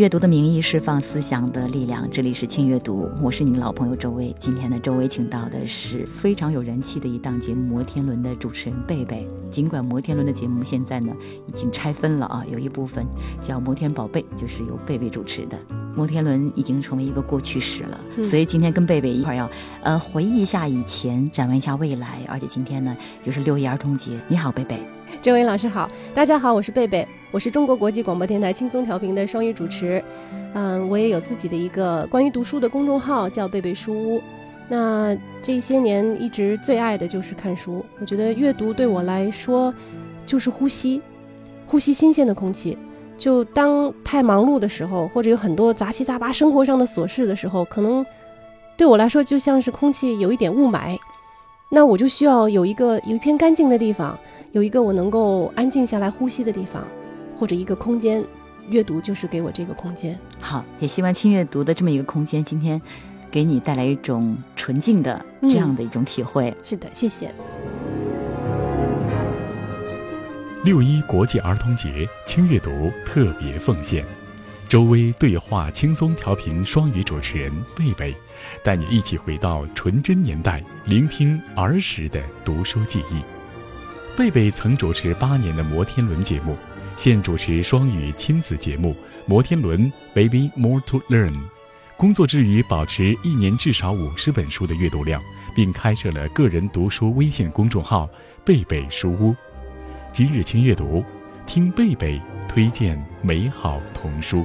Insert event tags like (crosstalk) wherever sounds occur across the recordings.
阅读的名义释放思想的力量，这里是轻阅读，我是你的老朋友周薇。今天呢，周薇请到的是非常有人气的一档节目《摩天轮》的主持人贝贝。尽管《摩天轮》的节目现在呢已经拆分了啊，有一部分叫《摩天宝贝》，就是由贝贝主持的。《摩天轮》已经成为一个过去式了，(laughs) 所以今天跟贝贝一块儿要呃回忆一下以前，展望一下未来。而且今天呢又是六一儿童节，你好，贝贝。周薇老师好，大家好，我是贝贝，我是中国国际广播电台轻松调频的双语主持，嗯，我也有自己的一个关于读书的公众号，叫贝贝书屋。那这些年一直最爱的就是看书，我觉得阅读对我来说就是呼吸，呼吸新鲜的空气。就当太忙碌的时候，或者有很多杂七杂八生活上的琐事的时候，可能对我来说就像是空气有一点雾霾，那我就需要有一个有一片干净的地方。有一个我能够安静下来呼吸的地方，或者一个空间，阅读就是给我这个空间。好，也希望轻阅读的这么一个空间，今天给你带来一种纯净的这样的一种体会。是的，谢谢。六一国际儿童节，轻阅读特别奉献，周薇对话轻松调频双语主持人贝贝，带你一起回到纯真年代，聆听儿时的读书记忆。贝贝曾主持八年的《摩天轮》节目，现主持双语亲子节目《摩天轮 Baby More to Learn》。工作之余，保持一年至少五十本书的阅读量，并开设了个人读书微信公众号“贝贝书屋”。今日轻阅读，听贝贝推荐美好童书。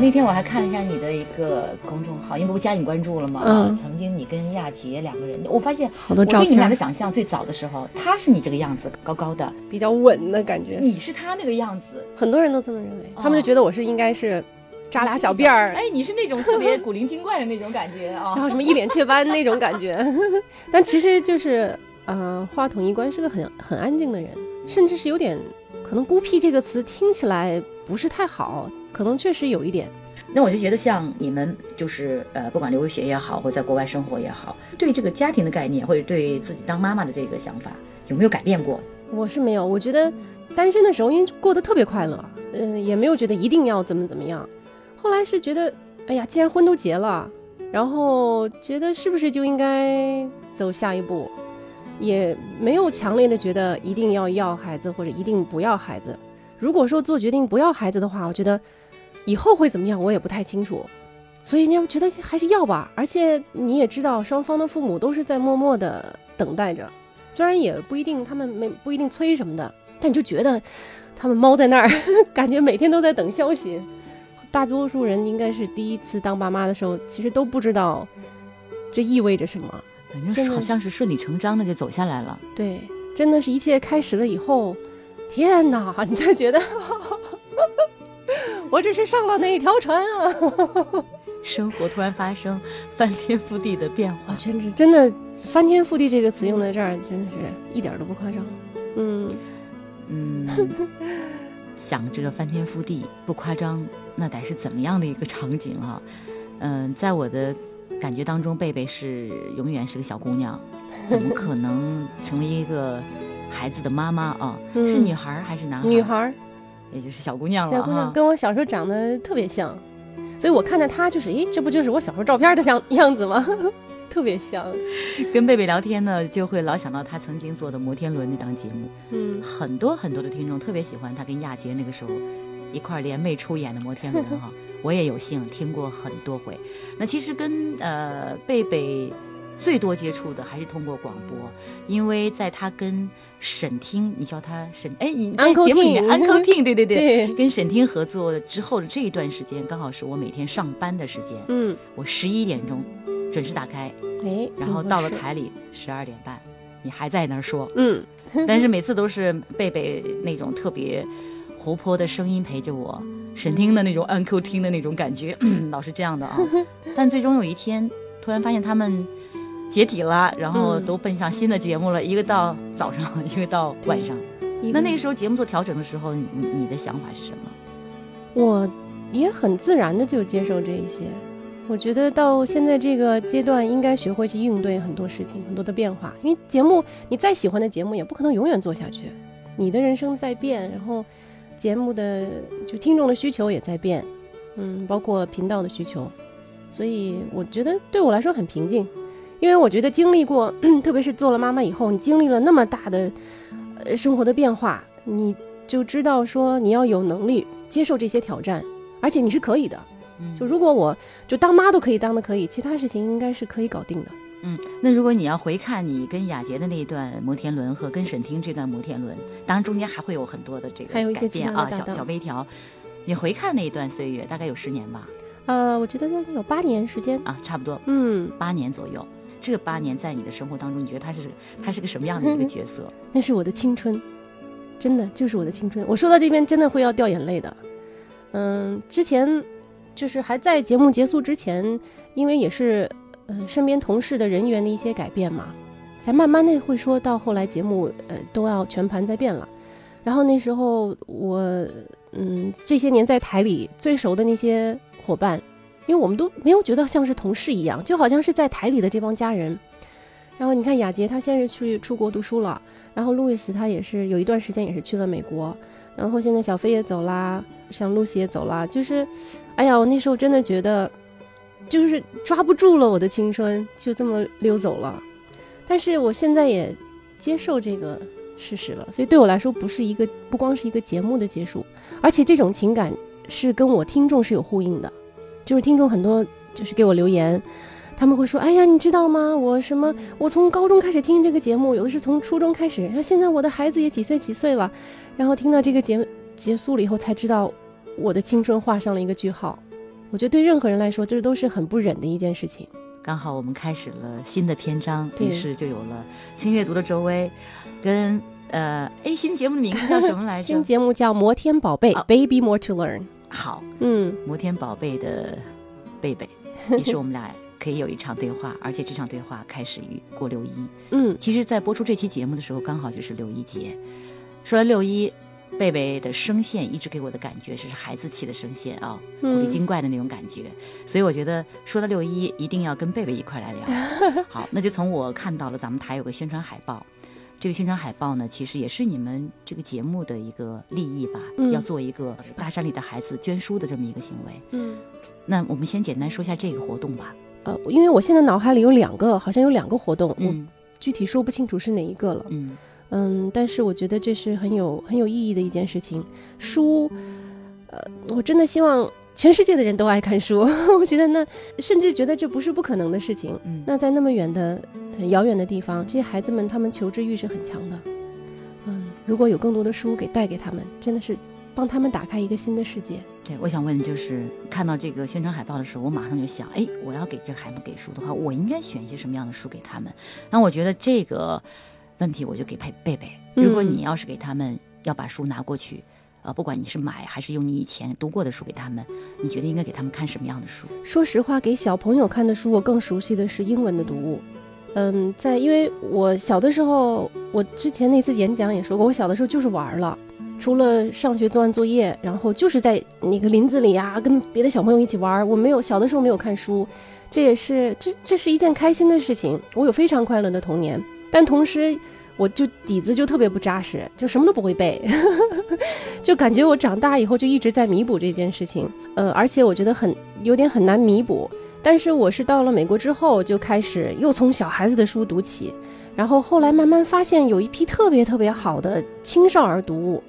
那天我还看了一下你的一个公众号，因为不加你关注了嘛。嗯。曾经你跟亚杰两个人，我发现好多照片。我对你们俩的想象，最早的时候，他是你这个样子，高高的，比较稳的感觉。你是他那个样子，很多人都这么认为，他们就觉得我是应该是扎俩小辫儿。(laughs) 哎，你是那种特别古灵精怪的那种感觉啊，(laughs) 然后什么一脸雀斑那种感觉。(laughs) 但其实就是，嗯，话筒一关是个很很安静的人，甚至是有点可能孤僻这个词听起来不是太好，可能确实有一点。那我就觉得，像你们就是呃，不管留学也好，或者在国外生活也好，对这个家庭的概念，或者对自己当妈妈的这个想法，有没有改变过？我是没有，我觉得单身的时候，因为过得特别快乐，嗯，也没有觉得一定要怎么怎么样。后来是觉得，哎呀，既然婚都结了，然后觉得是不是就应该走下一步，也没有强烈的觉得一定要要孩子或者一定不要孩子。如果说做决定不要孩子的话，我觉得。以后会怎么样，我也不太清楚，所以你要觉得还是要吧。而且你也知道，双方的父母都是在默默的等待着，虽然也不一定他们没不一定催什么的，但你就觉得他们猫在那儿，(laughs) 感觉每天都在等消息。大多数人应该是第一次当爸妈的时候，其实都不知道这意味着什么，反正好像是顺理成章的就走下来了。对，真的是一切开始了以后，天哪，你才觉得。我这是上了那一条船啊！生活突然发生翻天覆地的变化，全是真的“翻天覆地”这个词用在这儿，真的是一点都不夸张。嗯嗯，想这个翻天覆地不夸张，那得是怎么样的一个场景啊？嗯，在我的感觉当中，贝贝是永远是个小姑娘，怎么可能成为一个孩子的妈妈啊？是女孩还是男孩？女孩。也就是小姑娘了小姑娘跟我小时候长得特别像，所以我看到她就是，诶，这不就是我小时候照片的样 (laughs) 样子吗？(laughs) 特别像。跟贝贝聊天呢，就会老想到她曾经做的摩天轮那档节目。嗯，很多很多的听众特别喜欢她跟亚杰那个时候一块联袂出演的摩天轮哈，我也有幸听过很多回。那其实跟呃贝贝。最多接触的还是通过广播，因为在他跟沈听，你叫他沈，哎，你在节目里面安扣听，对对对，跟沈听合作之后的这一段时间，刚好是我每天上班的时间，嗯，我十一点钟准时打开，哎，然后到了台里十二点半。你还在那儿说，嗯，但是每次都是贝贝那种特别活泼的声音陪着我，沈听的那种按 Q 听的那种感觉，老是这样的啊。但最终有一天，突然发现他们解体了，然后嗯都奔向新的节目了，一个到早上，(laughs) 一个到晚上。那那个时候节目做调整的时候，你你你的想法是什么？我也很自然的就接受这一些。我觉得到现在这个阶段，应该学会去应对很多事情、很多的变化。因为节目，你再喜欢的节目，也不可能永远做下去。你的人生在变，然后节目的就听众的需求也在变，嗯，包括频道的需求。所以我觉得对我来说很平静，因为我觉得经历过，(clears throat) 特别是做了妈妈以后，你经历了那么大的呃生活的变化，你就知道说你要有能力接受这些挑战，而且你是可以的。嗯就如果我就当妈都可以当的可以，其他事情应该是可以搞定的。嗯，那如果你要回看你跟雅洁的那一段摩天轮和跟沈听这段摩天轮，当然中间还会有很多的这个还有一些其改变啊，小小微调。你回看那一段岁月，大概有十年吧，呃，我觉得有八年时间。啊，差不多嗯，八年左右。这八年在你的生活当中，你觉得他是他是个什么样的一个角色？那是我的青春，真的就是我的青春。我说到这边真的会要掉眼泪的。嗯，之前就是还在节目结束之前，因为也是呃身边同事的人员的一些改变嘛，才慢慢的会说到后来节目呃都要全盘在变了。然后那时候我嗯这些年在台里最熟的那些伙伴，因为我们都没有觉得像是同事一样，就好像是在台里的这帮家人。然后你看雅洁，她现在是去出国读书了，然后路易斯他也是有一段时间也是去了美国，然后现在小飞也走啦，像露西也走啦，就是，哎呀，我那时候真的觉得，就是抓不住了我的青春，就这么溜走了。但是我现在也接受这个事实了，所以对我来说不是一个不光是一个节目的结束，而且这种情感是跟我听众是有呼应的，就是听众很多就是给我留言。他们会说：“哎呀，你知道吗？我什么？我从高中开始听这个节目，有的是从初中开始，然后现在我的孩子也几岁几岁了，然后听到这个节目结束了以后，才知道我的青春画上了一个句号。我觉得对任何人来说，这都是很不忍的一件事情。刚好我们开始了新的篇章，对于是就有了新阅读的周薇，跟呃，哎，新节目的名字叫什么来着 (laughs) 新？节目叫《摩天宝贝》啊 Baby More to Learn。好，嗯，摩天宝贝的贝贝，(laughs) 也是我们俩可以有一场对话，(laughs) 而且这场对话开始于过六一。嗯，其实，在播出这期节目的时候，刚好就是六一节。说到六一，贝贝的声线一直给我的感觉是孩子气的声线啊，古嗯灵精怪的那种感觉。所以我觉得说到六一，一定要跟贝贝一块来聊。(laughs) 好，那就从我看到了咱们台有个宣传海报。这个宣传海报呢，其实也是你们这个节目的一个利益吧，嗯要做一个大山里的孩子捐书的这么一个行为。嗯，那我们先简单说一下这个活动吧。呃，因为我现在脑海里有两个，好像有两个活动，我嗯具体说不清楚是哪一个了。嗯嗯，但是我觉得这是很有很有意义的一件事情。书，呃，我真的希望全世界的人都爱看书。(laughs) 我觉得那甚至觉得这不是不可能的事情。嗯，那在那么远的、很遥远的地方，这些孩子们他们求知欲是很强的。嗯，如果有更多的书给带给他们，真的是帮他们打开一个新的世界。对，我想问就是看到这个宣传海报的时候，我马上就想，哎，我要给这孩子给书的话，我应该选一些什么样的书给他们？那我觉得这个问题我就给贝贝贝，如果嗯你要是给他们要把书拿过去。呃，不管你是买还是用你以前读过的书给他们，你觉得应该给他们看什么样的书？说实话，给小朋友看的书，我更熟悉的是英文的读物。嗯，在因为我小的时候，我之前那次演讲也说过，我小的时候就是玩了，除了上学做完作业，然后就是在那个林子里啊，跟别的小朋友一起玩。我没有小的时候没有看书，这也是这这是一件开心的事情。我有非常快乐的童年，但同时我就底子就特别不扎实，就什么都不会背，(laughs) 就感觉我长大以后就一直在弥补这件事情。呃，而且我觉得很有点很难弥补。但是我是到了美国之后，就开始又从小孩子的书读起，然后后来慢慢发现有一批特别特别好的青少儿读物，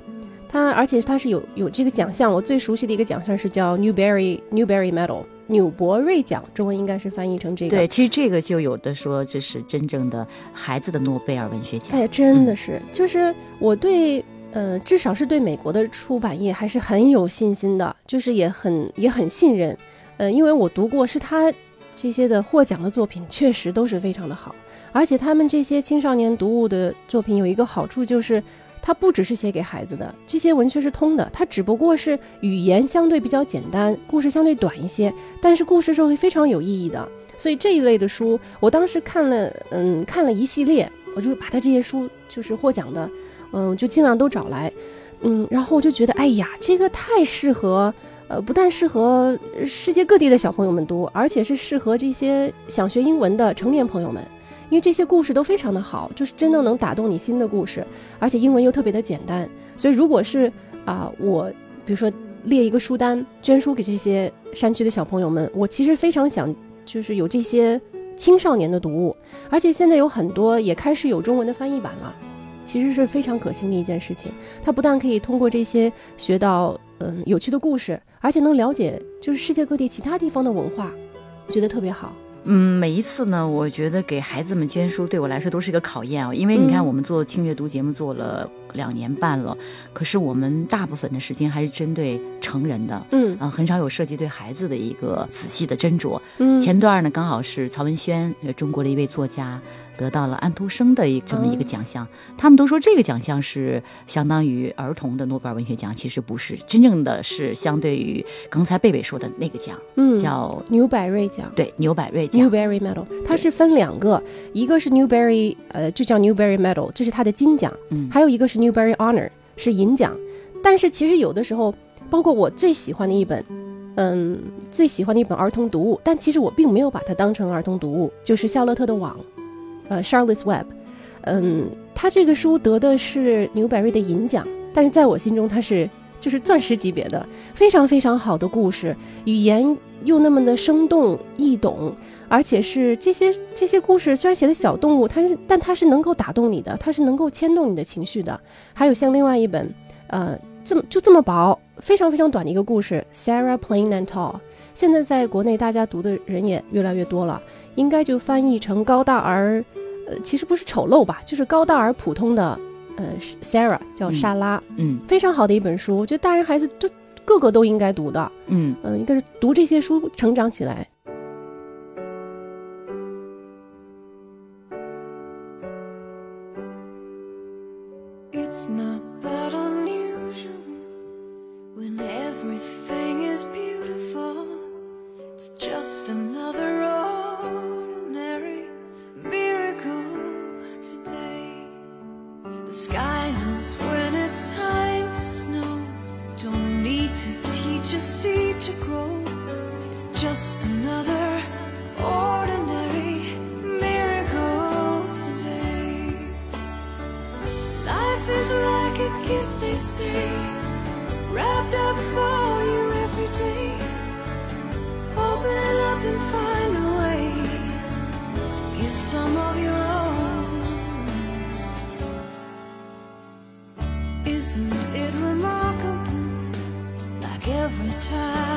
它而且它是有有这个奖项，我最熟悉的一个奖项是叫 Newberry Newberry Medal 纽伯瑞奖，中文应该是翻译成这个。对，其实这个就有的说这是真正的孩子的诺贝尔文学奖。哎，真的是，就是我对，呃，至少是对美国的出版业还是很有信心的，就是也很也很信任，呃，因为我读过是他这些的获奖的作品确实都是非常的好，而且他们这些青少年读物的作品有一个好处就是，它不只是写给孩子的，这些文学是通的，它只不过是语言相对比较简单，故事相对短一些，但是故事是会非常有意义的。所以这一类的书，我当时看了，嗯，看了一系列，我就把他这些书就是获奖的，嗯，就尽量都找来，嗯，然后我就觉得，哎呀，这个太适合。呃，不但适合世界各地的小朋友们读，而且是适合这些想学英文的成年朋友们，因为这些故事都非常的好，就是真正能打动你心的故事，而且英文又特别的简单。所以，如果是啊，我比如说列一个书单，捐书给这些山区的小朋友们，我其实非常想就是有这些青少年的读物，而且现在有很多也开始有中文的翻译版了，其实是非常可行的一件事情。它不但可以通过这些学到嗯有趣的故事。而且能了解就是世界各地其他地方的文化，我觉得特别好。嗯，每一次呢，我觉得给孩子们捐书对我来说都是一个考验啊，因为你看我们做轻阅读节目做了。两年半了，可是我们大部分的时间还是针对成人的，嗯啊，很少有涉及对孩子的一个仔细的斟酌。嗯，前段呢，刚好是曹文轩，中国的一位作家，得到了安徒生的一这么一个奖项。他们都说这个奖项是相当于儿童的诺贝尔文学奖，其实不是，真正的是相对于刚才贝贝说的那个奖，嗯，叫纽百瑞奖。对，纽百瑞奖，Newbery Medal，它是分两个，一个是 Newberry，呃，就叫 Newberry Medal，这是它的金奖，嗯，还有一个是。Newbery Honor 是银奖，但是其实有的时候，包括我最喜欢的一本，嗯，最喜欢的一本儿童读物，但其实我并没有把它当成儿童读物，就是《夏洛特的网》，呃，《Charlotte's Web》，嗯，它这个书得的是纽贝瑞的银奖，但是在我心中它是就是钻石级别的，非常非常好的故事，语言又那么的生动易懂。而且是这些这些故事，虽然写的小动物，它是，但它是能够打动你的，它是能够牵动你的情绪的。还有像另外一本，呃，这么就这么薄，非常非常短的一个故事，《Sarah Plain and Tall》。现在在国内大家读的人也越来越多了，应该就翻译成高大而，呃，其实不是丑陋吧，就是高大而普通的，呃，Sarah 叫莎拉，嗯，非常好的一本书，我觉得大人孩子都个个都应该读的，嗯嗯，应该是读这些书成长起来。Not that unusual when everything is beautiful. It's just another ordinary miracle today. The sky knows when it's time to snow. Don't need to teach a seed to grow. It's just another say, wrapped up for you every day. Open up and find a way to give some of your own. Isn't it remarkable? Like every time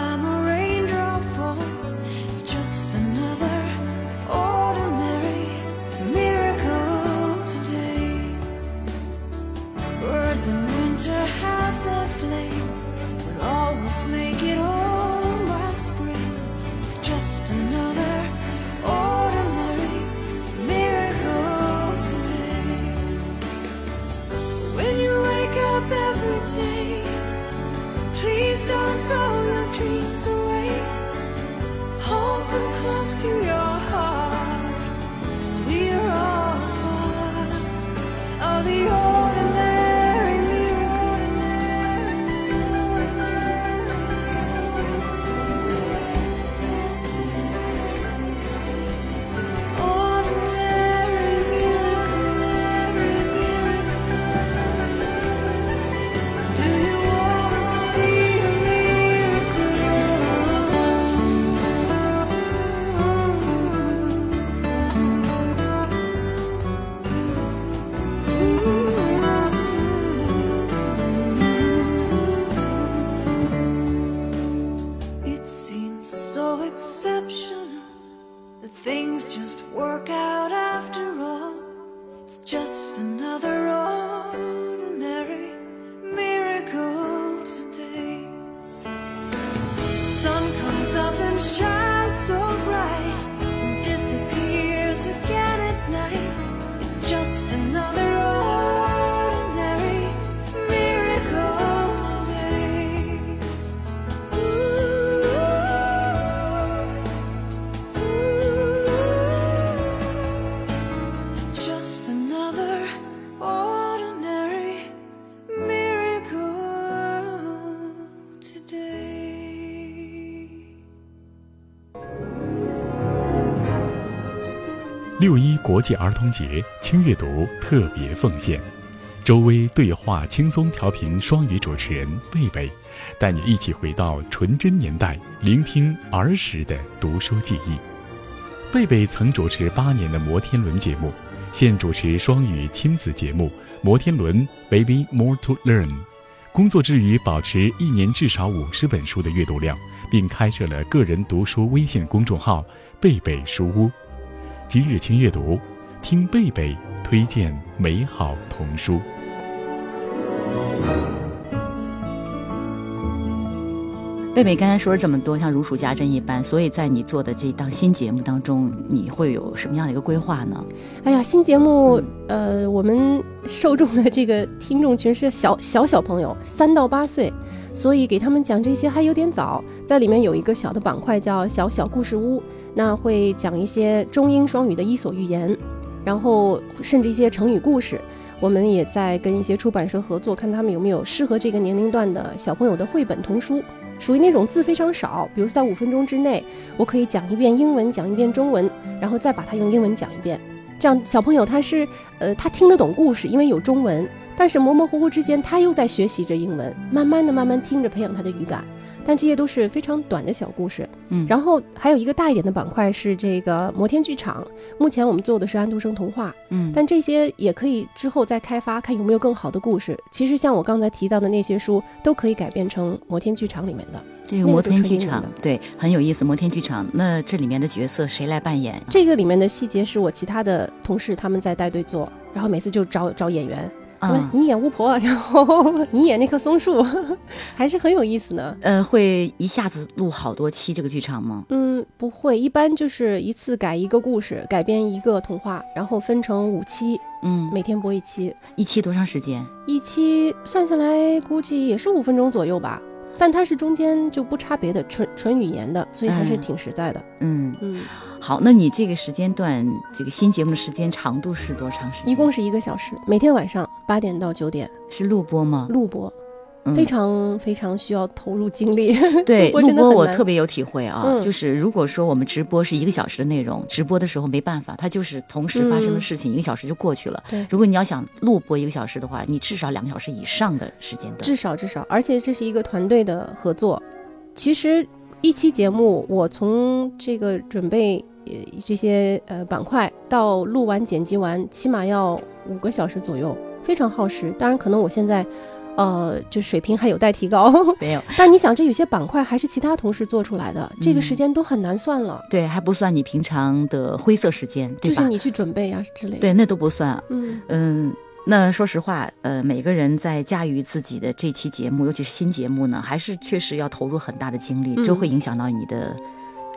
国际儿童节轻阅读特别奉献，周薇对话轻松调频双语主持人贝贝，带你一起回到纯真年代，聆听儿时的读书记忆。贝贝曾主持八年的摩天轮节目，现主持双语亲子节目《摩天轮 Baby More to Learn》。工作之余，保持一年至少五十本书的阅读量，并开设了个人读书微信公众号“贝贝书屋”。今日轻阅读，听贝贝推荐美好童书。贝贝刚才说了这么多，像如数家珍一般，所以在你做的这档新节目当中，你会有什么样的一个规划呢？哎呀，新节目，呃，我们受众的这个听众群是小小小朋友，三到八岁，所以给他们讲这些还有点早。在里面有一个小的板块叫“小小故事屋”，那会讲一些中英双语的伊索寓言，然后甚至一些成语故事。我们也在跟一些出版社合作，看他们有没有适合这个年龄段的小朋友的绘本童书，属于那种字非常少，比如说在五分钟之内，我可以讲一遍英文，讲一遍中文，然后再把它用英文讲一遍。这样小朋友他是，呃，他听得懂故事，因为有中文，但是模模糊糊之间他又在学习着英文，慢慢的、慢慢听着培养他的语感。但这些都是非常短的小故事，嗯然后还有一个大一点的板块是这个摩天剧场。目前我们做的是安徒生童话，嗯，但这些也可以之后再开发，看有没有更好的故事。其实像我刚才提到的那些书，都可以改编成摩天剧场里面的。这个摩天剧场对很有意思。摩天剧场，那这里面的角色谁来扮演？这个里面的细节是我其他的同事他们在带队做，然后每次就找找演员，你演巫婆，(laughs) 然后你演那棵松树，(laughs) 还是很有意思的。呃，会一下子录好多期这个剧场吗？嗯，不会，一般就是一次改一个故事，改编一个童话，然后分成五期，嗯，每天播一期，一期多长时间？一期算下来估计也是五分钟左右吧。但它是中间就不差别的纯纯语言的，所以还是嗯挺实在的。嗯，嗯，好，那你这个时间段，这个新节目的时间长度是多长时间？一共是一个小时，每天晚上八点到九点是录播吗？录播，嗯非常非常需要投入精力。(laughs) 对，录播我特别有体会啊，嗯就是如果说我们直播是一个小时的内容，直播的时候没办法，它就是同时发生的嗯事情，一个小时就过去了。对如果你要想录播一个小时的话，你至少两个小时以上的时间段。至少至少，而且这是一个团队的合作。其实一期节目，我从这个准备呃这些呃板块到录完剪辑完，起码要五个小时左右，非常耗时。当然，可能我现在。呃，就水平还有待提高，(laughs) 没有，(laughs) 但你想，这有些板块还是其他同事做出来的，这个嗯时间都很难算了，对，还不算你平常的灰色时间，对吧？就是你去准备啊之类的。，对，那都不算。嗯，嗯，那说实话，呃，每个人在驾驭自己的这期节目，尤其是新节目呢，还是确实要投入很大的精力，这嗯会影响到你的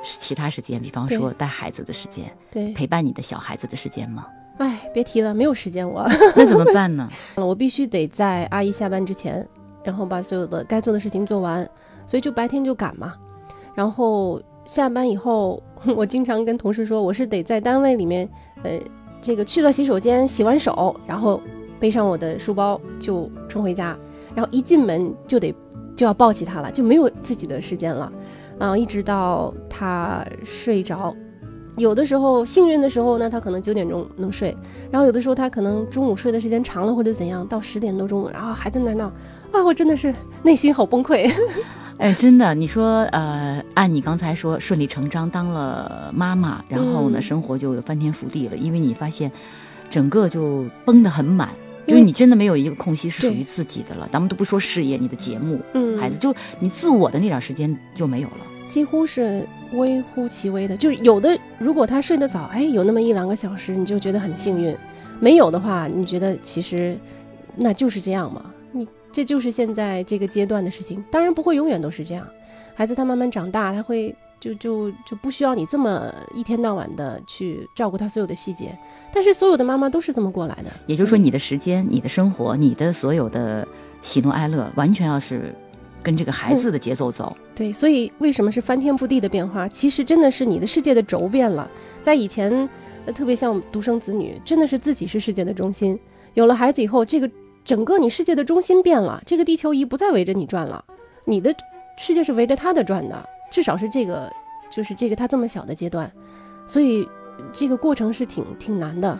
其他时间，比方说带孩子的时间，对，陪伴你的小孩子的时间吗？哎，别提了，没有时间我。(laughs) 那怎么办呢？(laughs) 我必须得在阿姨下班之前，然后把所有的该做的事情做完，所以就白天就赶嘛。然后下班以后，我经常跟同事说，我是得在单位里面，呃，这个去了洗手间洗完手，然后背上我的书包就冲回家，然后一进门就得就要抱起他了，就没有自己的时间了，啊、一直到他睡着。有的时候幸运的时候呢，他可能九点钟能睡，然后有的时候他可能中午睡的时间长了或者怎样，到十点多钟，然后还在那闹，啊，我真的是内心好崩溃。(laughs) 哎，真的，你说，呃，按你刚才说，顺理成章当了妈妈，然后呢，嗯生活就翻天覆地了，因为你发现整个就绷得很满，就是你真的没有一个空隙是属于自己的了。咱们都不说事业，你的节目，嗯孩子就你自我的那点时间就没有了。几乎是微乎其微的，就有的如果他睡得早，哎，有那么一两个小时，你就觉得很幸运；没有的话，你觉得其实那就是这样嘛，你这就是现在这个阶段的事情。当然不会永远都是这样，孩子他慢慢长大，他会就就就不需要你这么一天到晚的去照顾他所有的细节。但是所有的妈妈都是这么过来的，也就是说，你的时间、你的生活、你的所有的喜怒哀乐，完全要是跟这个孩子的节奏走。对，所以为什么是翻天覆地的变化？其实真的是你的世界的轴变了。在以前，呃特别像独生子女，真的是自己是世界的中心。有了孩子以后，这个整个你世界的中心变了，这个地球仪不再围着你转了，你的世界是围着他的转的。至少是这个，就是这个他这么小的阶段。所以这个过程是挺挺难的。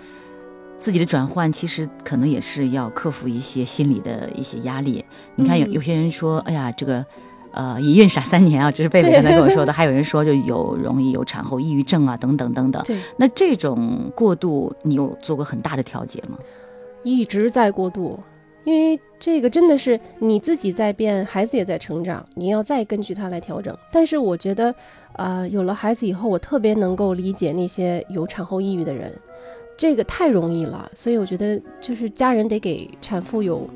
自己的转换其实可能也是要克服一些心理的一些压力。你看有嗯有些人说，哎呀，这个。呃，一孕傻三年啊，这是贝贝刚才跟我说的。(laughs) 还有人说，就有容易有产后抑郁症啊，等等等等。对，那这种过渡，你有做过很大的调节吗？一直在过渡，因为这个真的是你自己在变，孩子也在成长，你要再根据他来调整。但是我觉得，呃，有了孩子以后，我特别能够理解那些有产后抑郁的人，这个太容易了。所以我觉得，就是家人得给产妇有，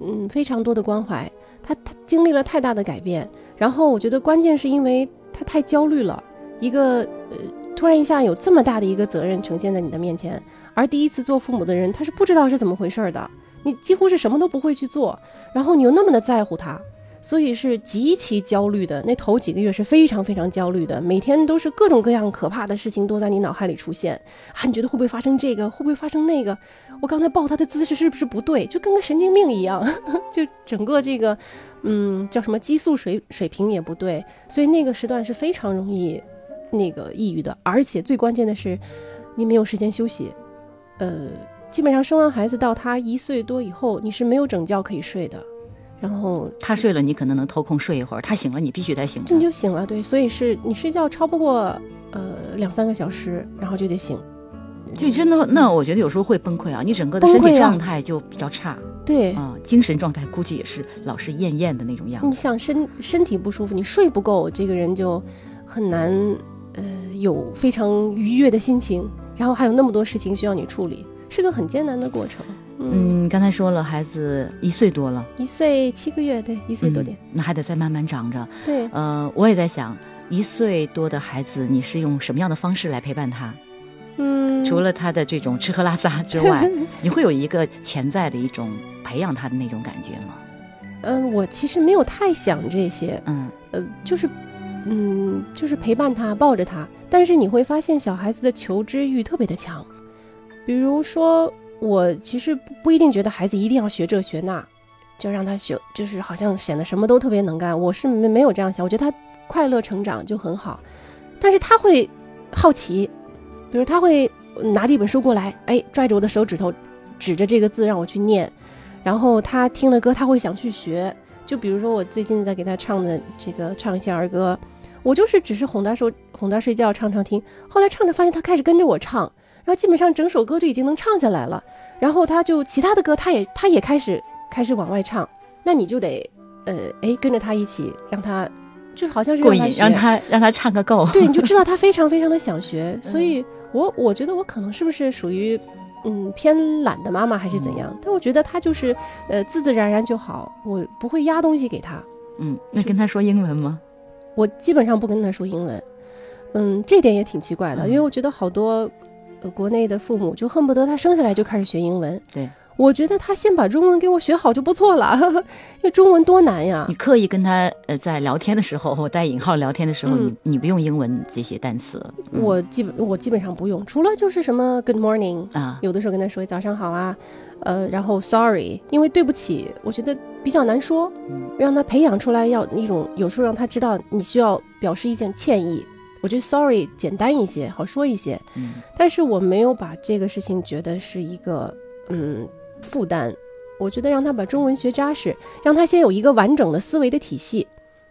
嗯，非常多的关怀。她她经历了太大的改变，然后我觉得关键是因为她太焦虑了，一个呃，突然一下有这么大的一个责任呈现在你的面前。而第一次做父母的人，他是不知道是怎么回事儿的，你几乎是什么都不会去做，然后你又那么的在乎他，所以是极其焦虑的。那头几个月是非常非常焦虑的，每天都是各种各样可怕的事情都在你脑海里出现啊！你觉得会不会发生这个？会不会发生那个？我刚才抱他的姿势是不是不对？就跟个神经病一样，就整个这个，嗯，叫什么激素水水平也不对，所以那个时段是非常容易那个抑郁的，而且最关键的是，你没有时间休息。呃，基本上生完孩子到他一岁多以后，你是没有整觉可以睡的，然后他睡了，你可能能偷空睡一会儿；他醒了，你必须得醒着这你。就醒了。对，所以是你睡觉超不过呃两三个小时，然后就得醒。就真的，那我觉得有时候会崩溃啊，你整个的身体状态就比较差对，啊，精神状态估计也是老是厌厌的那种样子你。想身身体不舒服，你睡不够，这个人就很难呃有非常愉悦的心情，然后还有那么多事情需要你处理，是个很艰难的过程。嗯，嗯，刚才说了，孩子一岁多了，一岁七个月，对，一岁多点，嗯那还得再慢慢长着。对。呃，我也在想，一岁多的孩子，你是用什么样的方式来陪伴他？嗯，除了他的这种吃喝拉撒之外，(laughs) 你会有一个潜在的一种培养他的那种感觉吗？嗯，我其实没有太想这些，嗯呃，就是，嗯，就是陪伴他，抱着他。但是你会发现，小孩子的求知欲特别的强。比如说，我其实不不一定觉得孩子一定要学这学那，就让他学，就是好像显得什么都特别能干。我是没没有这样想，我觉得他快乐成长就很好。但是他会好奇，比如他会拿着一本书过来，哎，拽着我的手指头，指着这个字让我去念。然后他听了歌，他会想去学。就比如说我最近在给他唱的这个唱一些儿歌，我就是只是哄他说哄他睡觉唱唱听，后来唱着发现他开始跟着我唱，然后基本上整首歌就已经能唱下来了。然后他就其他的歌他也他也开始开始往外唱，那你就得呃哎跟着他一起让他就好像是让他让他让他唱个够。对，你就知道 (laughs) 他非常非常的想学，(laughs) 所以我我觉得我可能是不是属于嗯偏懒的妈妈还是怎样？但我觉得他就是呃自自然然就好，我不会压东西给他，嗯，那跟他说英文吗？我基本上不跟他说英文，嗯，这点也挺奇怪的，嗯因为我觉得好多呃国内的父母就恨不得他生下来就开始学英文，对。我觉得他先把中文给我学好就不错了，因为中文多难呀你。刻意跟他呃在聊天的时候，我带引号聊天的时候，嗯你你不用英文这些单词。嗯我基本我基本上不用，除了就是什么 Good morning，啊，有的时候跟他说早上好啊，呃，然后 sorry，因为对不起，我觉得比较难说，嗯让他培养出来要一种，有时候让他知道你需要表示一件歉意。我觉得 sorry 简单一些，好说一些，嗯但是我没有把这个事情觉得是一个嗯负担。我觉得让他把中文学扎实，让他先有一个完整的思维的体系，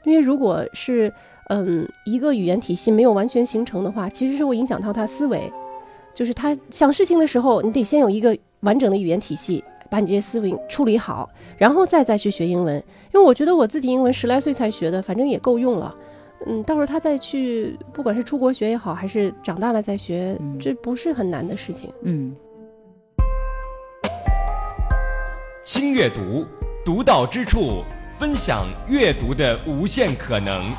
因为如果是嗯一个语言体系没有完全形成的话，其实是会影响到他思维。就是他想事情的时候，你得先有一个完整的语言体系，把你这些思维处理好，然后再再去学英文。因为我觉得我自己英文十来岁才学的，反正也够用了。嗯，到时候他再去，不管是出国学也好，还是长大了再学，嗯这不是很难的事情。嗯，轻阅读，独到之处，分享阅读的无限可能。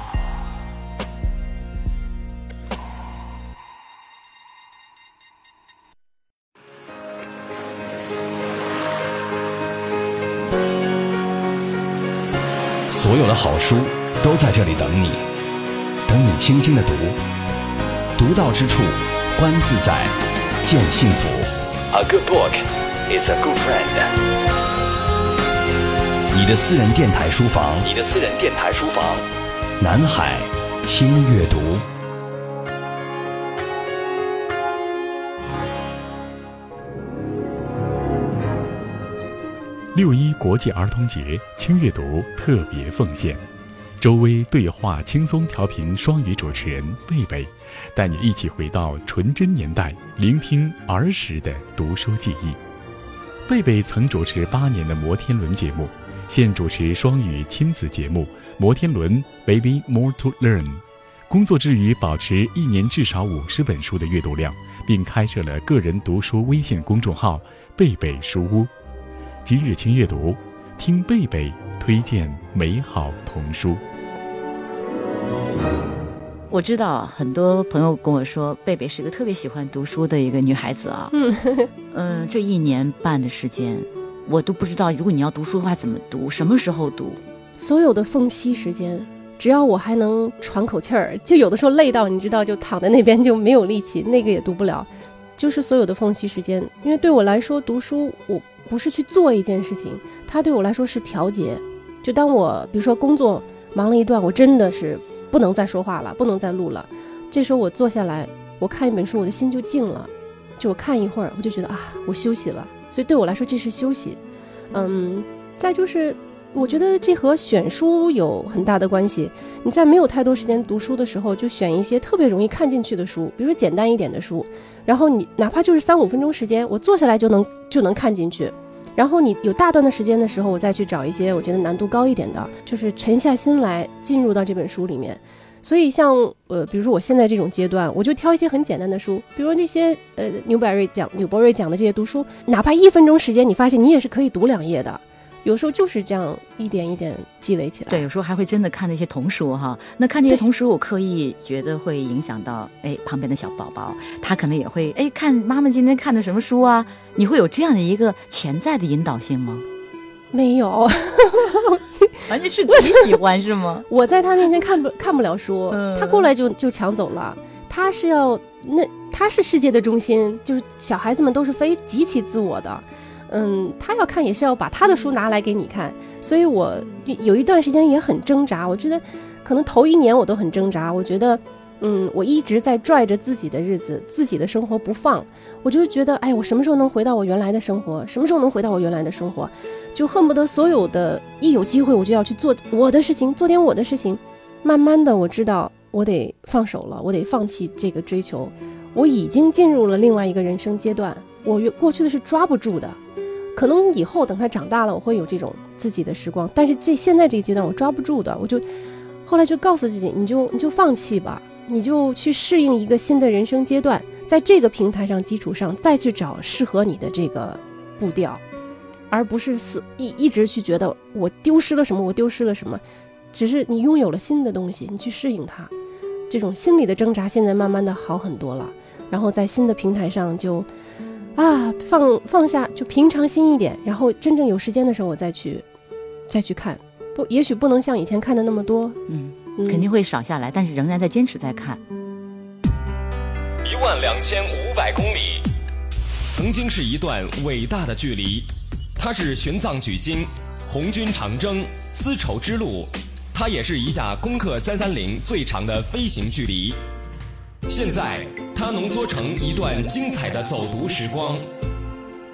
所有的好书都在这里等你，等你轻轻的读，读到之处，观自在，见幸福。a good book is a good friend。你的私人电台书房，你的私人电台书房。南海轻阅读。六一国际儿童节，轻阅读特别奉献。周薇对话轻松调频双语主持人贝贝，带你一起回到纯真年代，聆听儿时的读书记忆。贝贝曾主持八年的摩天轮节目，现主持双语亲子节目《摩天轮 Baby More to Learn》。工作之余，保持一年至少五十本书的阅读量，并开设了个人读书微信公众号“贝贝书屋”。今日轻阅读，听贝贝推荐美好童书。我知道很多朋友跟我说，贝贝是个特别喜欢读书的一个女孩子啊。嗯，嗯，这一年半的时间，我都不知道，如果你要读书的话，怎么读，什么时候读？所有的缝隙时间，只要我还能喘口气儿，就有的时候累到你知道，就躺在那边就没有力气，那个也读不了。就是所有的缝隙时间，因为对我来说，读书我不是去做一件事情，它对我来说是调节。就当我比如说工作忙了一段，我真的是不能再说话了，不能再录了，这时候我坐下来，我看一本书，我的心就静了。就我看一会儿，我就觉得啊，我休息了。所以对我来说，这是休息。嗯，再就是。我觉得这和选书有很大的关系。你在没有太多时间读书的时候，就选一些特别容易看进去的书，比如说简单一点的书。然后你哪怕就是三五分钟时间，我坐下来就能就能看进去。然后你有大段的时间的时候，我再去找一些我觉得难度高一点的，就是沉下心来进入到这本书里面。所以像呃，比如说我现在这种阶段，我就挑一些很简单的书，比如那些呃纽伯瑞讲纽伯瑞讲的这些读书，哪怕一分钟时间，你发现你也是可以读两页的。有时候就是这样一点一点积累起来。对，有时候还会真的看那些童书哈。那看这些童书，我刻意觉得会影响到哎旁边的小宝宝，他可能也会哎看妈妈今天看的什么书啊？你会有这样的一个潜在的引导性吗？没有，完全是自己喜欢是吗？(laughs) 我在他面前看不看不了书，嗯他过来就就抢走了。他是要那他是世界的中心，就是小孩子们都是非极其自我的。嗯，他要看也是要把他的书拿来给你看，所以我有一段时间也很挣扎。我觉得可能头一年我都很挣扎。我觉得，嗯，我一直在拽着自己的日子、自己的生活不放。我就觉得，哎，我什么时候能回到我原来的生活？什么时候能回到我原来的生活？就恨不得所有的，一有机会我就要去做我的事情，做点我的事情。慢慢的，我知道我得放手了，我得放弃这个追求。我已经进入了另外一个人生阶段，我越过去的是抓不住的。可能以后等他长大了，我会有这种自己的时光，但是这现在这个阶段我抓不住的，我就后来就告诉自己，你就你就放弃吧，你就去适应一个新的人生阶段，在这个平台上基础上再去找适合你的这个步调，而不是死一一直去觉得我丢失了什么，我丢失了什么，只是你拥有了新的东西，你去适应它，这种心理的挣扎现在慢慢的好很多了，然后在新的平台上就。啊，放放下，就平常心一点，然后真正有时间的时候，我再去，再去看。不，也许不能像以前看的那么多，嗯，嗯肯定会少下来，但是仍然在坚持在看。一万两千五百公里，曾经是一段伟大的距离。它是玄奘取经、红军长征、丝绸之路，它也是一架攻克三三零最长的飞行距离。现在，它浓缩成一段精彩的走读时光。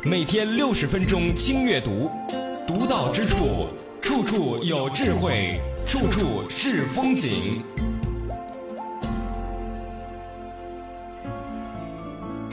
每天六十分钟轻阅读，读到之处，处处有智慧，处处是风景。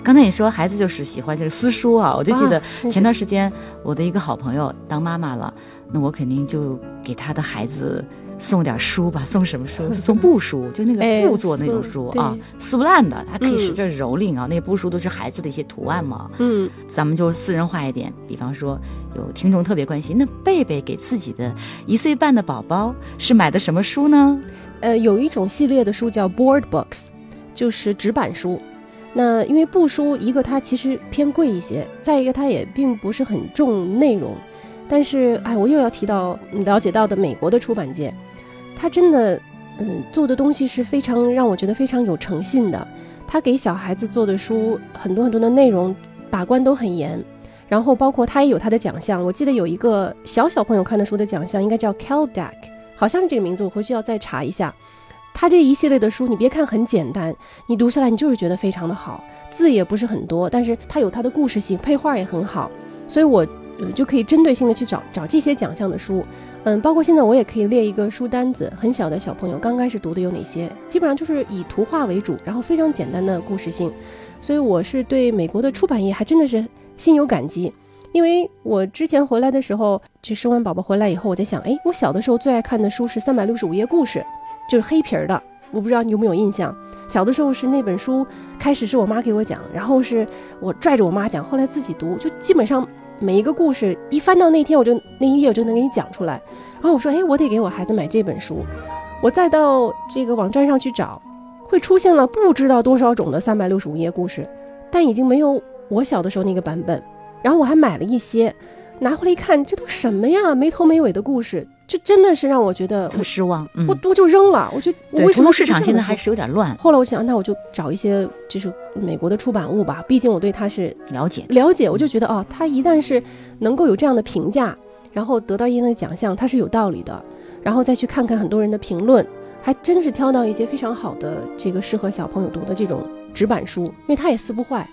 刚才你说孩子就是喜欢这个私书啊，我就记得前段时间我的一个好朋友当妈妈了，那我肯定就给他的孩子送点书吧，送什么书？(laughs) 送布书，就那哎个布做那种撕书啊，撕不烂的，它可以使嗯劲蹂躏啊。那个布书都是孩子的一些图案嘛，嗯，咱们就私人化一点，比方说有听众特别关心，那贝贝给自己的一岁半的宝宝是买的什么书呢？呃，有一种系列的书叫 board books，就是纸板书。那因为布书，一个它其实偏贵一些，再一个它也并不是很重内容。但是，哎，我又要提到嗯了解到的美国的出版界，他真的，嗯，做的东西是非常让我觉得非常有诚信的。他给小孩子做的书，很多很多的内容把关都很严，然后包括他也有他的奖项。我记得有一个小小朋友看的书的奖项，应该叫 Caldec，好像是这个名字，我回去要再查一下。他这一系列的书，你别看很简单，你读下来你就是觉得非常的好，字也不是很多，但是它有它的故事性，配画也很好。所以我就可以针对性的去找找这些奖项的书。嗯，包括现在我也可以列一个书单子，很小的小朋友刚开始读的有哪些，基本上就是以图画为主，然后非常简单的故事性。所以我是对美国的出版业还真的是心有感激，因为我之前回来的时候，就生完宝宝回来以后，我在想，哎，我小的时候最爱看的书是《三百六十五页故事》，就是黑皮儿的，我不知道你有没有印象。小的时候是那本书，开始是我妈给我讲，然后是我拽着我妈讲，后来自己读，就基本上每一个故事一翻到那天，我就那一页我就能给你讲出来。然后我说，哎，我得给我孩子买这本书。我再到这个网站上去找，会出现了不知道多少种的三百六十五页故事，但已经没有我小的时候那个版本。然后我还买了一些，拿回来一看，这都什么呀？没头没尾的故事，这真的是让我觉得特失望。嗯我，我就扔了。我就为什么市场现在还是有点乱，后来我想，那我就找一些就是美国的出版物吧，毕竟我对它是了解。了解，我就觉得哦，它一旦是能够有这样的评价，然后得到一定的奖项，它是有道理的。然后再去看看很多人的评论，还真是挑到一些非常好的这个适合小朋友读的这种纸板书，因为它也撕不坏。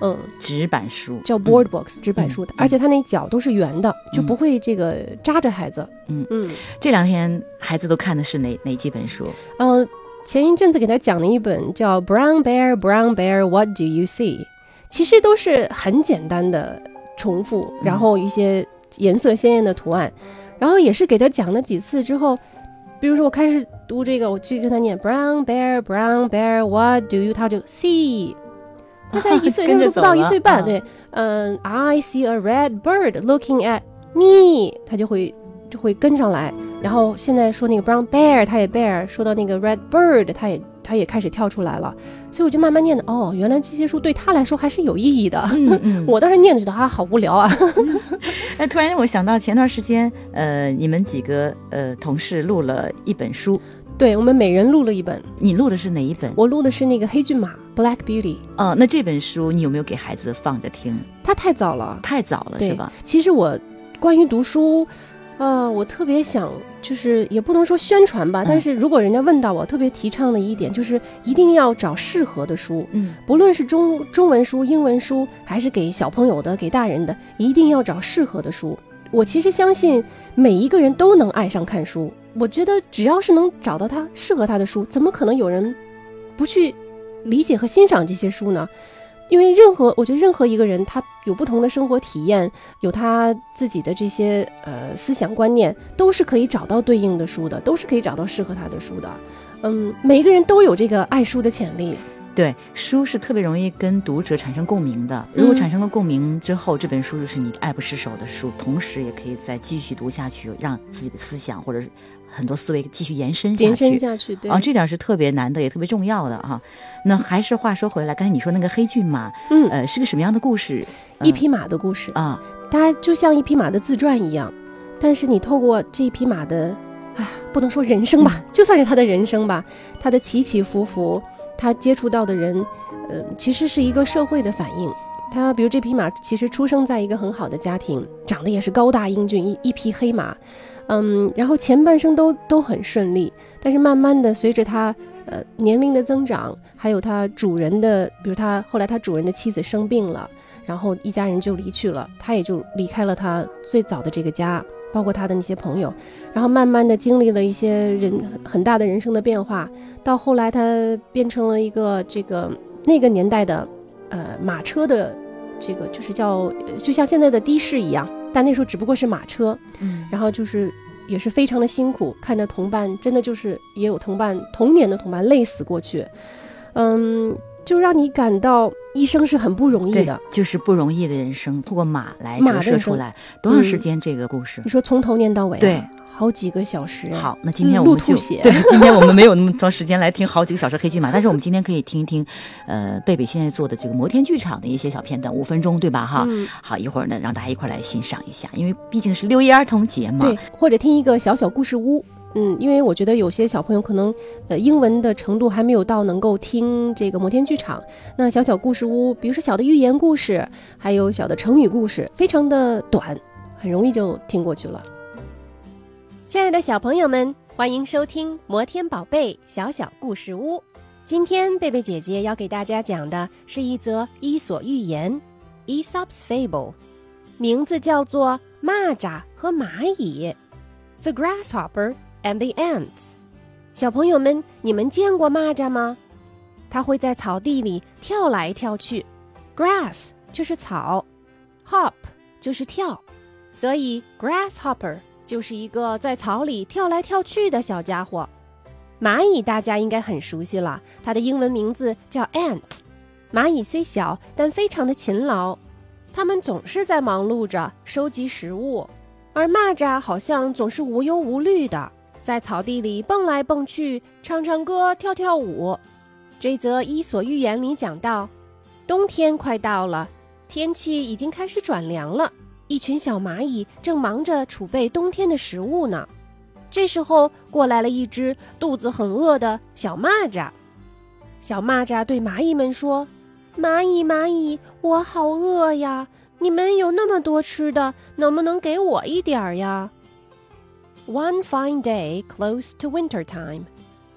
嗯，纸板书。叫 board books 纸板书的，而且它那角都是圆的，就不会这个扎着孩子。嗯。嗯。这两天孩子都看的是哪哪几本书？嗯，前一阵子给他讲了一本叫《Brown Bear Brown Bear What Do You See》，其实都是很简单的重复，然后一些颜色鲜艳的图案，然后也是给他讲了几次之后，比如说我开始读这个，我去跟他念 Brown Bear Brown Bear What Do You，他就 See。他才 (laughs) 一岁，跟着那时候不到一岁半，啊对，嗯，I see a red bird looking at me，他就会就会跟上来。然后现在说那个 brown bear，他也 bear，说到那个 red bird，他也他也开始跳出来了。所以我就慢慢念的，哦，原来这些书对他来说还是有意义的。嗯嗯，(laughs) 我当时念的觉得啊，好无聊啊。那，突然我想到前段时间，呃，你们几个呃同事录了一本书，对我们每人录了一本，你录的是哪一本？我录的是那个黑骏马 Black Beauty，哦，那这本书你有没有给孩子放着听？它太早了。太早了对是吧？其实我关于读书，呃，我特别想，就是也不能说宣传吧，嗯但是如果人家问到我，特别提倡的一点就是一定要找适合的书，嗯不论是中中文书、英文书，还是给小朋友的、给大人的，一定要找适合的书。我其实相信每一个人都能爱上看书。我觉得只要是能找到他适合他的书，怎么可能有人不去理解和欣赏这些书呢？因为任何，我觉得任何一个人，他有不同的生活体验，有他自己的这些呃思想观念，都是可以找到对应的书的，都是可以找到适合他的书的。嗯，每一个人都有这个爱书的潜力。对，书是特别容易跟读者产生共鸣的。如果嗯产生了共鸣之后，这本书就是你爱不释手的书，同时也可以再继续读下去，让自己的思想或者是很多思维继续延伸下去。延伸下去，对，啊，这点是特别难的也特别重要的哈、那还是话说回来，刚才你说那个黑骏马，嗯，呃，是个什么样的故事？一匹马的故事，啊，它就像一匹马的自传一样，但是你透过这一匹马的，啊，不能说人生吧，就算是他的人生吧，他的起起伏伏，他接触到的人，呃，其实是一个社会的反应。他比如这匹马其实出生在一个很好的家庭，长得也是高大英俊，一一匹黑马，嗯，然后前半生都都很顺利，但是慢慢的随着他呃年龄的增长，还有他主人的，比如他后来他主人的妻子生病了。然后一家人就离去了，他也就离开了他最早的这个家，包括他的那些朋友，然后慢慢的经历了一些人很大的人生的变化，到后来他变成了一个这个那个年代的，呃马车的这个就是叫呃就像现在的的士一样，但那时候只不过是马车，嗯。然后就是也是非常的辛苦，看着同伴真的就是也有同伴童年的同伴累死过去，嗯，就让你感到一生是很不容易对的。，就是不容易的人生，通过马来折射出来，多长时嗯间这个故事？你说从头念到尾、啊，对，好几个小时。，好，那今天嗯我们就、路吐血对，(laughs) 今天我们没有那么多时间来听好几个小时黑骏马，但是我们今天可以听一听，呃，贝贝现在做的这个摩天剧场的一些小片段，五分钟对吧？哈，嗯，好，一会儿呢让大家一块儿来欣赏一下，因为毕竟是六一儿童节嘛。对，或者听一个小小故事屋。嗯，因为我觉得有些小朋友可能，呃，英文的程度还没有到能够听这个摩天剧场。那小小故事屋，比如说小的寓言故事，还有小的成语故事，非常的短，很容易就听过去了。亲爱的小朋友们，欢迎收听摩天宝贝小小故事屋。今天贝贝姐姐要给大家讲的是一则伊索寓言《，Esop's Fable》。名字叫做蚂蚱和蚂蚁，The grasshopper and the ants。小朋友们，你们见过蚂蚱吗？它会在草地里跳来跳去，grass 就是草，hop 就是跳，所以 grasshopper 就是一个在草里跳来跳去的小家伙。蚂蚁大家应该很熟悉了，它的英文名字叫 ant。蚂蚁虽小，但非常的勤劳，它们总是在忙碌着收集食物，而蚂蚱好像总是无忧无虑的，在草地里蹦来蹦去，唱唱歌，跳跳舞。这则《伊索寓言》里讲到，冬天快到了，天气已经开始转凉了，一群小蚂蚁正忙着储备冬天的食物呢。这时候，过来了一只肚子很饿的小蚂蚱。小蚂蚱对蚂蚁们说：“蚂蚁，蚂蚁，我好饿呀！你们有那么多吃的，能不能给我一点儿呀 ？”One fine day, close to winter time,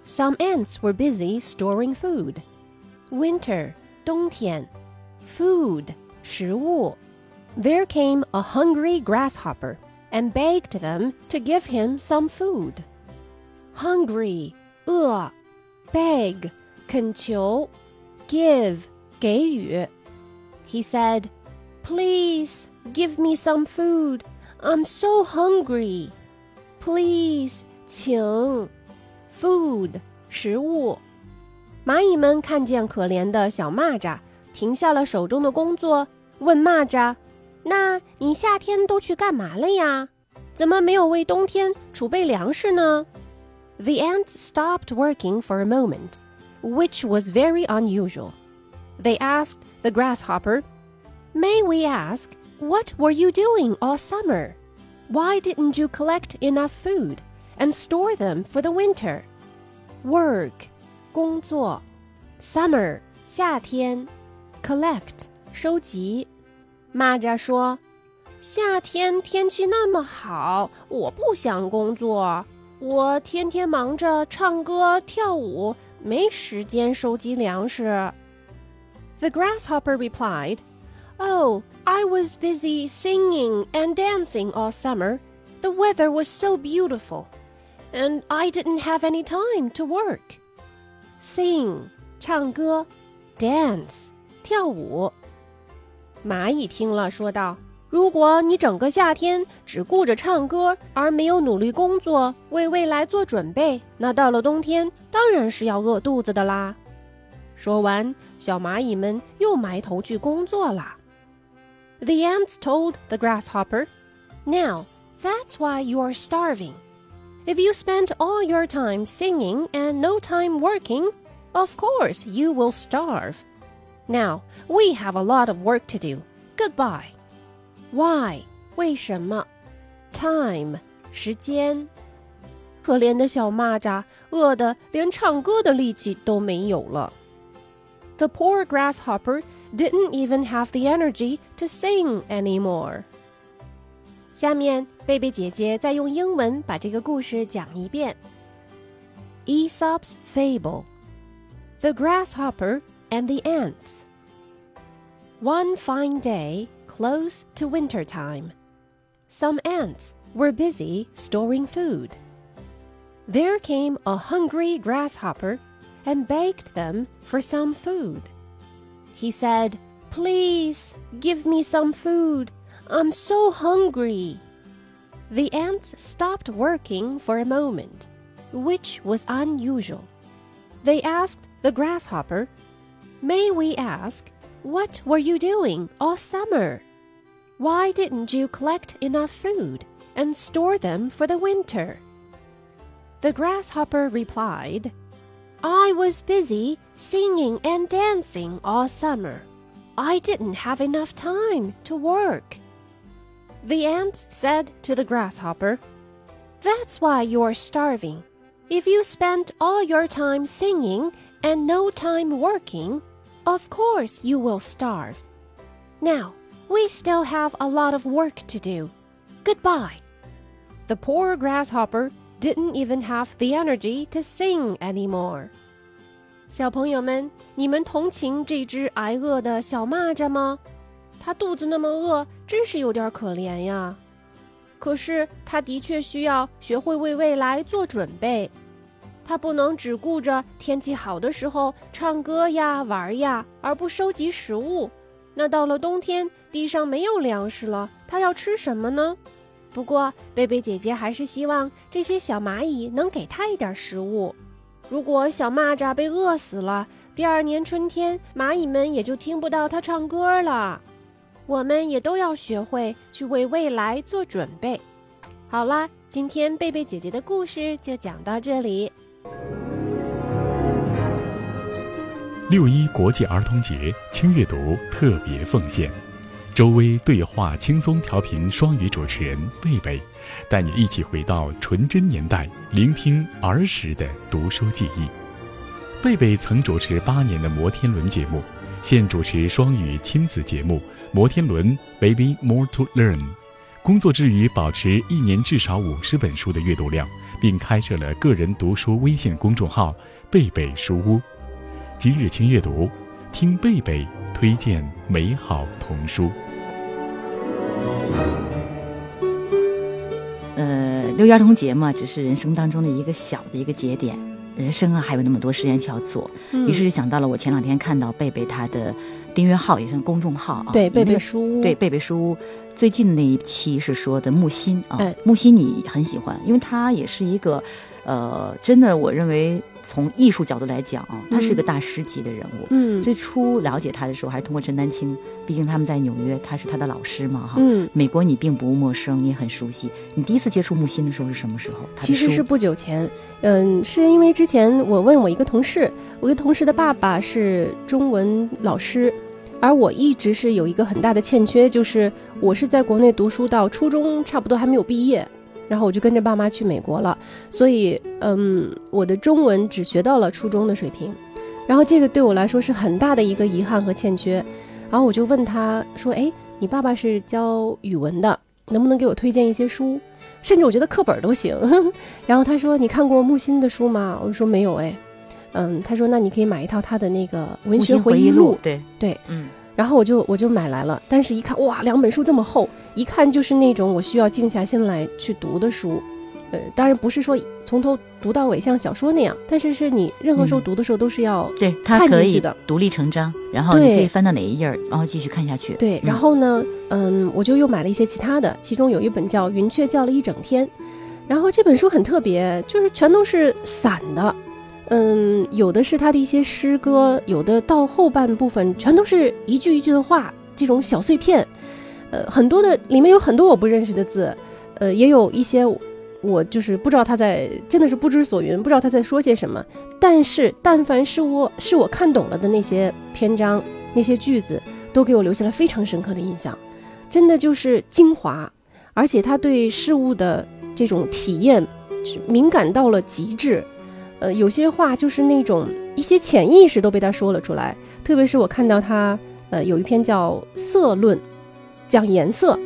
some ants were busy storing food. Winter, 冬天，food 食物。There came a hungry grasshopper and begged them to give him some food. Hungry 饿，beg 恳求，give 给予。He said, "Please give me some food. I'm so hungry." Please 请，food 食物。蚂蚁们看见可怜的小蚂蚱，停下了手中的工作，问蚂蚱：“那你夏天都去干嘛了呀？怎么没有为冬天储备粮食呢？” The ants stopped working for a moment, which was very unusual. They asked the grasshopper, May we ask, what were you doing all summer? Why didn't you collect enough food and store them for the winter? Work, 工作，summer 夏天，collect 收集。蚂蚱说：“夏天天气那么好，我不想工作。我天天忙着唱歌跳舞，没时间收集粮食。” The grasshopper replied, Oh, I was busy singing and dancing all summer. The weather was so beautiful, and I didn't have any time to work. Sing 唱歌，dance 跳舞。蚂蚁听了，说道：“如果你整个夏天只顾着唱歌，而没有努力工作，为未来做准备，那到了冬天当然是要饿肚子的啦。”说完，小蚂蚁们又埋头去工作啦。The ants told the grasshopper, Now, that's why you are starving. If you spend all your time singing and no time working, of course you will starve. Now, we have a lot of work to do. Goodbye. Why? 为什么？Time 时间。可怜的小蚂蚱，饿得连唱歌的力气都没有了。The poor grasshopper didn't even have the energy to sing anymore. 下面，贝贝姐姐再用英文把这个故事讲一遍。Aesop's Fable The Grasshopper and the Ants. One fine day, close to winter time, some ants were busy storing food. There came a hungry grasshopper and begged them for some food. He said, Please give me some food. I'm so hungry. The ants stopped working for a moment, which was unusual. They asked the grasshopper, May we ask, what were you doing all summer? Why didn't you collect enough food and store them for the winter? The grasshopper replied, I was busy singing and dancing all summer. I didn't have enough time to work. The ant said to the grasshopper, That's why you're starving. If you spent all your time singing and no time working, of course you will starve. Now, we still have a lot of work to do. Goodbye. The poor grasshopper didn't even have the energy to sing anymore. 小朋友们，你们同情这只挨饿的小蚂蚱吗？它肚子那么饿，真是有点可怜呀。可是它的确需要学会为未来做准备，它不能只顾着天气好的时候唱歌呀、玩呀，而不收集食物。那到了冬天，地上没有粮食了，它要吃什么呢？不过，贝贝姐姐还是希望这些小蚂蚁能给他一点食物。如果小蚂蚱被饿死了，第二年春天，蚂蚁们也就听不到它唱歌了。我们也都要学会去为未来做准备。好啦，今天贝贝姐姐的故事就讲到这里。六一国际儿童节轻阅读特别奉献，周薇对话轻松调频双语主持人贝贝，带你一起回到纯真年代，聆听儿时的读书记忆。贝贝曾主持八年的摩天轮节目，现主持双语亲子节目《摩天轮 Baby More to Learn》。工作之余，保持一年至少五十本书的阅读量，并开设了个人读书微信公众号“贝贝书屋”。今日轻阅读，听贝贝推荐美好童书。呃，六一儿童节嘛，只是人生当中的一个小的一个节点。人生啊，还有那么多事情要做，嗯。于是想到了我前两天看到贝贝他的订阅号，也是公众号啊，对贝贝书屋，对贝贝书屋。最近那一期是说的木心啊，哎木心你很喜欢，因为他也是一个，呃，真的我认为从艺术角度来讲啊，他是个大师级的人物。嗯最初了解他的时候还是通过陈丹青，毕竟他们在纽约，他是他的老师嘛哈。嗯，美国你并不陌生，你也很熟悉。你第一次接触木心的时候是什么时候？他其实是不久前，嗯，是因为之前我问我一个同事，我一个同事的爸爸是中文老师，而我一直是有一个很大的欠缺，就是我是在国内读书到初中差不多还没有毕业，然后我就跟着爸妈去美国了，所以嗯，我的中文只学到了初中的水平，然后这个对我来说是很大的一个遗憾和欠缺，然后我就问他说，哎，你爸爸是教语文的，能不能给我推荐一些书？甚至我觉得课本都行。(laughs) 然后他说：“你看过木心的书吗？”我说：“没有。”哎，嗯，他说：“那你可以买一套他的那个文学木心忆录。对对，嗯，然后我就我就买来了，但是一看哇，两本书这么厚，一看就是那种我需要静下心来去读的书。呃，当然不是说从头读到尾像小说那样，但是是你任何时候嗯。读的时候都是要、对，它可以独立成章，然后你可以翻到哪一页儿，然后继续看下去。对，然嗯后呢，嗯，我就又买了一些其他的，其中有一本叫《云雀叫了一整天》，然后这本书很特别，就是全都是散的，嗯，有的是他的一些诗歌，有的到后半部分全都是一句一句的话，这种小碎片，呃，很多的里面有很多我不认识的字，呃，也有一些我就是不知道他在，真的是不知所云，不知道他在说些什么。但是，但凡是我是我看懂了的那些篇章、那些句子，都给我留下了非常深刻的印象，真的就是精华，而且他对事物的这种体验敏感到了极致。呃，有些话就是那种一些潜意识都被他说了出来，特别是我看到他呃有一篇叫《色论》，讲颜色，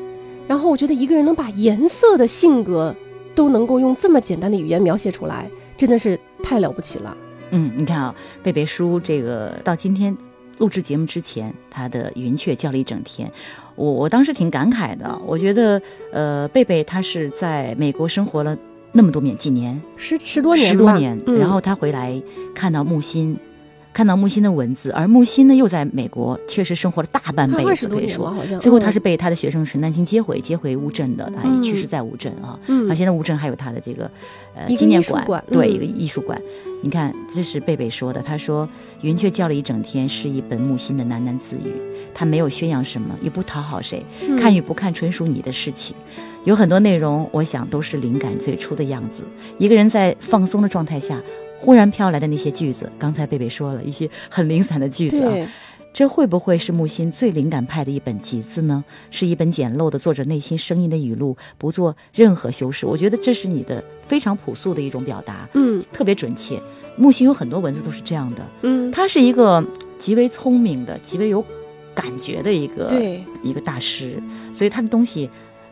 然后我觉得一个人能把颜色的性格都能够用这么简单的语言描写出来，真的是太了不起了。嗯，你看啊，贝贝书这个到今天录制节目之前，他的云雀叫了一整天，我我当时挺感慨的，我觉得呃，贝贝他是在美国生活了那么多年几年，十十多年，十多年，嗯然后他回来看到木心。看到木心的文字，而木心呢又在美国，确实生活了大半辈子，可以说最后他嗯是被他的学生陈丹青接回，接回乌镇的，他也去世在乌镇啊。嗯他现在乌镇还有他的这个呃纪念馆，对，嗯一个艺术馆。你看，这是贝贝说的，他说《云雀叫了一整天》是一本木心的喃喃自语，他没有宣扬什么，也不讨好谁，嗯看与不看纯属你的事情。有很多内容，我想都是灵感最初的样子。一个人在放松的状态下，忽然飘来的那些句子，刚才贝贝说了一些很零散的句子啊，这会不会是木心最灵感派的一本集子呢？是一本简陋的作者内心声音的语录，不做任何修饰。我觉得这是你的非常朴素的一种表达，嗯特别准确。木心有很多文字都是这样的，嗯，他是一个极为聪明的、极为有感觉的一个，一个大师，所以他的东西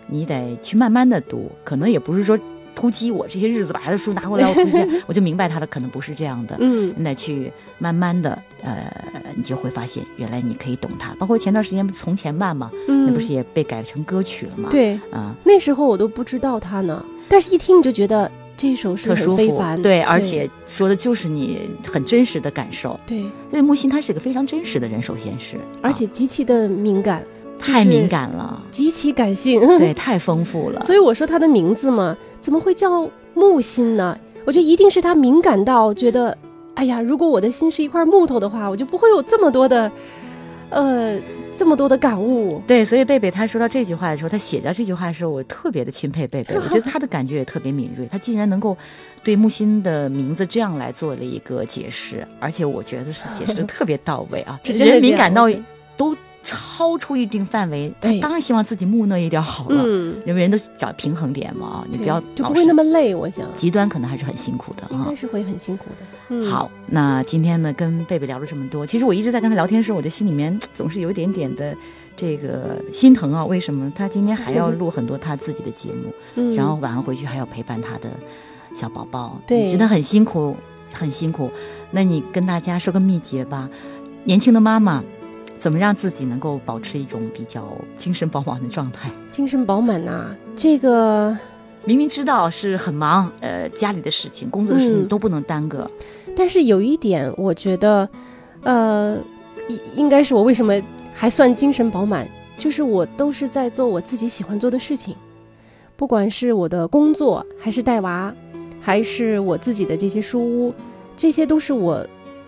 你得去慢慢的读，可能也不是说突击我这些日子把他的书拿过来，我突击，(laughs) 我就明白他的可能不是这样的。嗯那去慢慢的，呃，你就会发现，原来你可以懂他。包括前段时间不《从前慢》嘛，嗯，那不是也被改成歌曲了吗？，对，啊、那时候我都不知道他呢，但是一听你就觉得这首是很特舒服非凡，，对，而且说的就是你很真实的感受。对，所以木心他是个非常真实的人，首先是，而且极其的敏感，啊太敏感了，极其感性，对，太丰富了。所以我说他的名字嘛，怎么会叫木心呢？我觉得一定是他敏感到觉得，哎呀，如果我的心是一块木头的话，我就不会有这么多的，呃，这么多的感悟。对，所以贝贝他说到这句话的时候，他写到这句话的时候，我特别的钦佩贝贝。(laughs) 我觉得他的感觉也特别敏锐，他竟然能够对木心的名字这样来做了一个解释，而且我觉得是解释的 (laughs) 特别到位啊，这真的人敏感到都超出一定范围，他当然希望自己木讷一点好了，嗯，因为人都找平衡点嘛啊，你不要就不会那么么累，我想极端，可能还是很辛苦的啊应该。是会很辛苦的。嗯，好，那今天呢，跟贝贝聊了这么多，其实我一直在跟他聊天的时候，我的心里面总是有一点点的这个心疼啊。为什么他今天还要录很多他自己的节目，嗯然后晚上回去还要陪伴他的小宝宝，对你真的很辛苦，很辛苦。那你跟大家说个秘诀吧，年轻的妈妈怎么让自己能够保持一种比较精神饱满的状态？精神饱满呐、这个明明知道是很忙，呃，家里的事情、工作的事情嗯。都不能耽搁，但是有一点，我觉得，呃，应应该是我为什么还算精神饱满，就是我都是在做我自己喜欢做的事情，不管是我的工作，还是带娃，还是我自己的这些书屋，这些都是我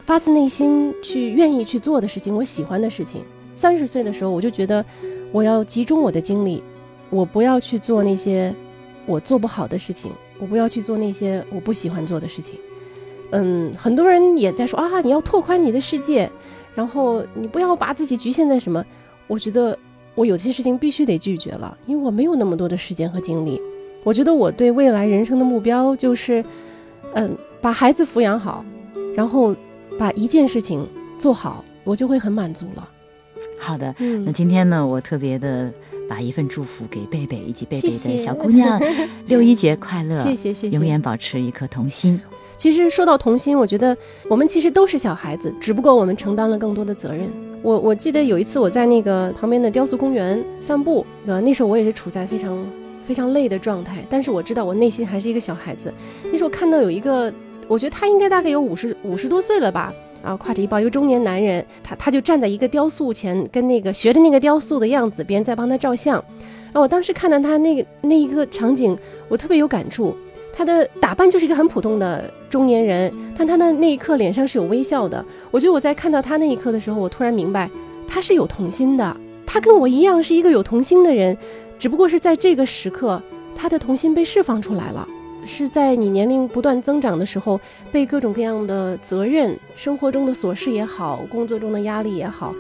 发自内心去愿意去做的事情，我喜欢的事情。三十岁的时候，我就觉得我要集中我的精力，我不要去做那些我做不好的事情，我不要去做那些我不喜欢做的事情。嗯，很多人也在说啊，你要拓宽你的世界，然后你不要把自己局限在什么。我觉得我有些事情必须得拒绝了，因为我没有那么多的时间和精力。我觉得我对未来人生的目标就是，嗯，把孩子抚养好，然后把一件事情做好，我就会很满足了。好的，嗯那今天呢，我特别的把一份祝福给贝贝以及贝贝的小姑娘，(laughs) 六一节快乐，谢谢谢谢，永远保持一颗童心。其实说到童心，我觉得我们其实都是小孩子，只不过我们承担了更多的责任。我我记得有一次我在那个旁边的雕塑公园散步，呃，那时候我也是处在非常非常累的状态，但是我知道我内心还是一个小孩子。那时候看到有一个，我觉得他应该大概有五十五十多岁了吧，啊，挎着一包，一个中年男人，他他就站在一个雕塑前，跟那个学着那个雕塑的样子，别人在帮他照相。然后我当时看到他那个那一个场景，我特别有感触。他的打扮就是一个很普通的中年人，但他的那一刻脸上是有微笑的。我觉得我在看到他那一刻的时候，我突然明白，他是有童心的。他跟我一样是一个有童心的人，只不过是在这个时刻，他的童心被释放出来了。是在你年龄不断增长的时候，被各种各样的责任、生活中的琐事也好，工作中的压力也好，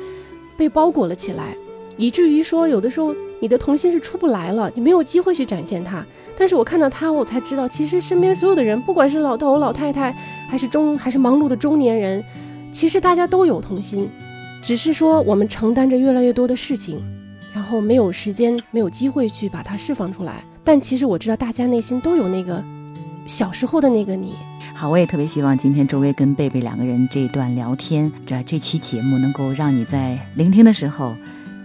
被包裹了起来，以至于说有的时候你的童心是出不来了，你没有机会去展现它。但是我看到他，我才知道，其实身边所有的人，不管是老头、老太太，还是中，还是忙碌的中年人，其实大家都有童心，只是说我们承担着越来越多的事情，然后没有时间、没有机会去把它释放出来。但其实我知道，大家内心都有那个小时候的那个你。好，我也特别希望今天周薇跟贝贝两个人这一段聊天，这这期节目能够让你在聆听的时候，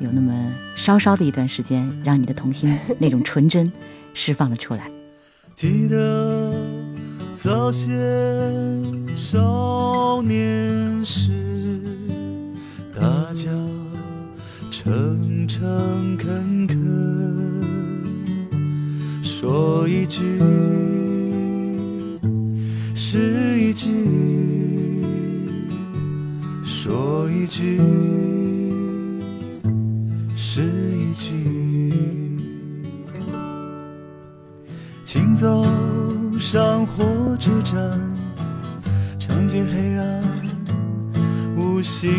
有那么稍稍的一段时间，让你的童心那种纯真释放了出来。(laughs) 记得早些少年时，大家诚诚恳恳，说一句是一句，说一句是一句。请走上火车站，尝尽黑暗无行